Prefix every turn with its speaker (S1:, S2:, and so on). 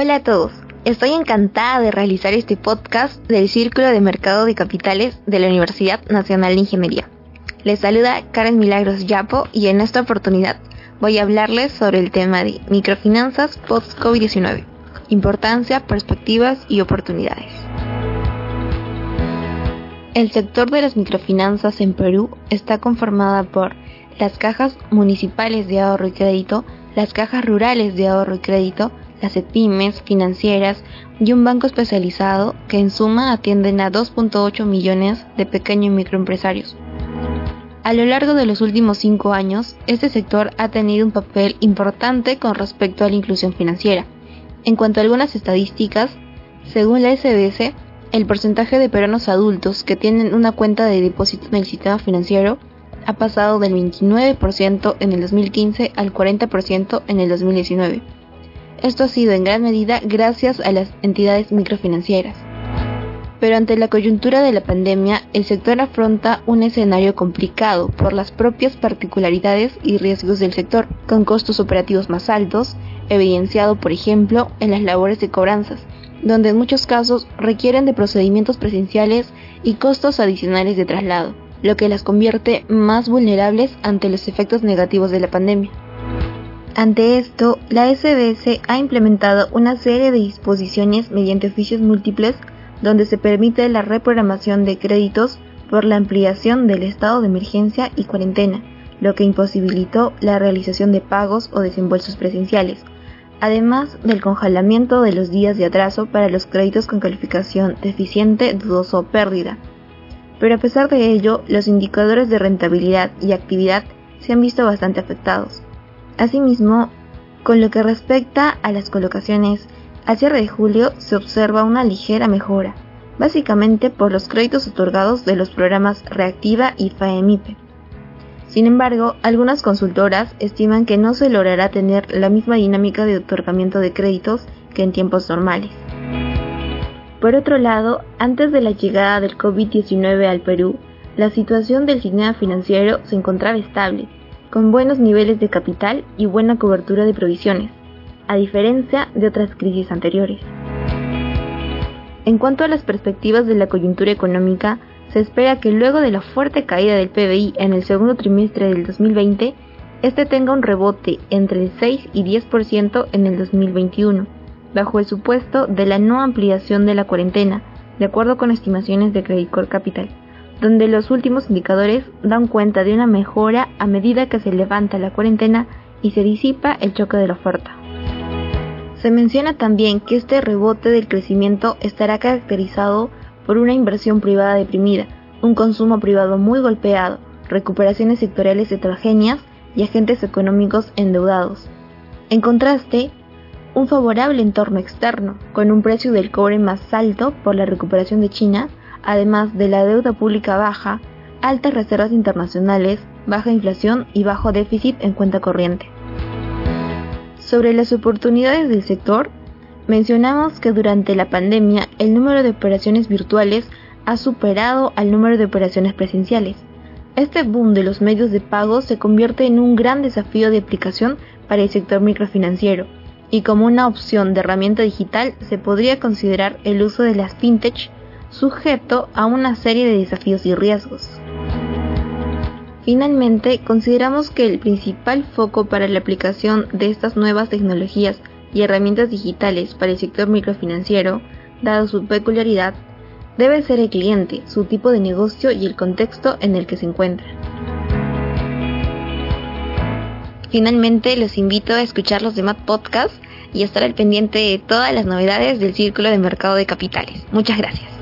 S1: Hola a todos. Estoy encantada de realizar este podcast del Círculo de Mercado de Capitales de la Universidad Nacional de Ingeniería. Les saluda Karen Milagros Yapo y en esta oportunidad voy a hablarles sobre el tema de microfinanzas post-COVID-19, importancia, perspectivas y oportunidades. El sector de las microfinanzas en Perú está conformada por las cajas municipales de ahorro y crédito, las cajas rurales de ahorro y crédito, las EPIMES financieras y un banco especializado que en suma atienden a 2.8 millones de pequeños y microempresarios. A lo largo de los últimos cinco años, este sector ha tenido un papel importante con respecto a la inclusión financiera. En cuanto a algunas estadísticas, según la SBS, el porcentaje de peruanos adultos que tienen una cuenta de depósito en el sistema financiero ha pasado del 29% en el 2015 al 40% en el 2019. Esto ha sido en gran medida gracias a las entidades microfinancieras. Pero ante la coyuntura de la pandemia, el sector afronta un escenario complicado por las propias particularidades y riesgos del sector, con costos operativos más altos, evidenciado por ejemplo en las labores de cobranzas, donde en muchos casos requieren de procedimientos presenciales y costos adicionales de traslado, lo que las convierte más vulnerables ante los efectos negativos de la pandemia. Ante esto, la SBS ha implementado una serie de disposiciones mediante oficios múltiples donde se permite la reprogramación de créditos por la ampliación del estado de emergencia y cuarentena, lo que imposibilitó la realización de pagos o desembolsos presenciales, además del congelamiento de los días de atraso para los créditos con calificación deficiente, dudoso o pérdida. Pero a pesar de ello, los indicadores de rentabilidad y actividad se han visto bastante afectados. Asimismo, con lo que respecta a las colocaciones, al cierre de julio se observa una ligera mejora, básicamente por los créditos otorgados de los programas Reactiva y FAEMIPE. Sin embargo, algunas consultoras estiman que no se logrará tener la misma dinámica de otorgamiento de créditos que en tiempos normales. Por otro lado, antes de la llegada del COVID-19 al Perú, la situación del sistema financiero se encontraba estable con buenos niveles de capital y buena cobertura de provisiones, a diferencia de otras crisis anteriores. En cuanto a las perspectivas de la coyuntura económica, se espera que luego de la fuerte caída del PBI en el segundo trimestre del 2020, este tenga un rebote entre el 6 y 10% en el 2021, bajo el supuesto de la no ampliación de la cuarentena, de acuerdo con estimaciones de Credit Core Capital donde los últimos indicadores dan cuenta de una mejora a medida que se levanta la cuarentena y se disipa el choque de la oferta. Se menciona también que este rebote del crecimiento estará caracterizado por una inversión privada deprimida, un consumo privado muy golpeado, recuperaciones sectoriales heterogéneas y agentes económicos endeudados. En contraste, un favorable entorno externo, con un precio del cobre más alto por la recuperación de China además de la deuda pública baja, altas reservas internacionales, baja inflación y bajo déficit en cuenta corriente. Sobre las oportunidades del sector, mencionamos que durante la pandemia el número de operaciones virtuales ha superado al número de operaciones presenciales. Este boom de los medios de pago se convierte en un gran desafío de aplicación para el sector microfinanciero, y como una opción de herramienta digital se podría considerar el uso de las fintech sujeto a una serie de desafíos y riesgos. Finalmente, consideramos que el principal foco para la aplicación de estas nuevas tecnologías y herramientas digitales para el sector microfinanciero, dado su peculiaridad, debe ser el cliente, su tipo de negocio y el contexto en el que se encuentra. Finalmente, los invito a escuchar los demás podcasts y estar al pendiente de todas las novedades del Círculo de Mercado de Capitales. Muchas gracias.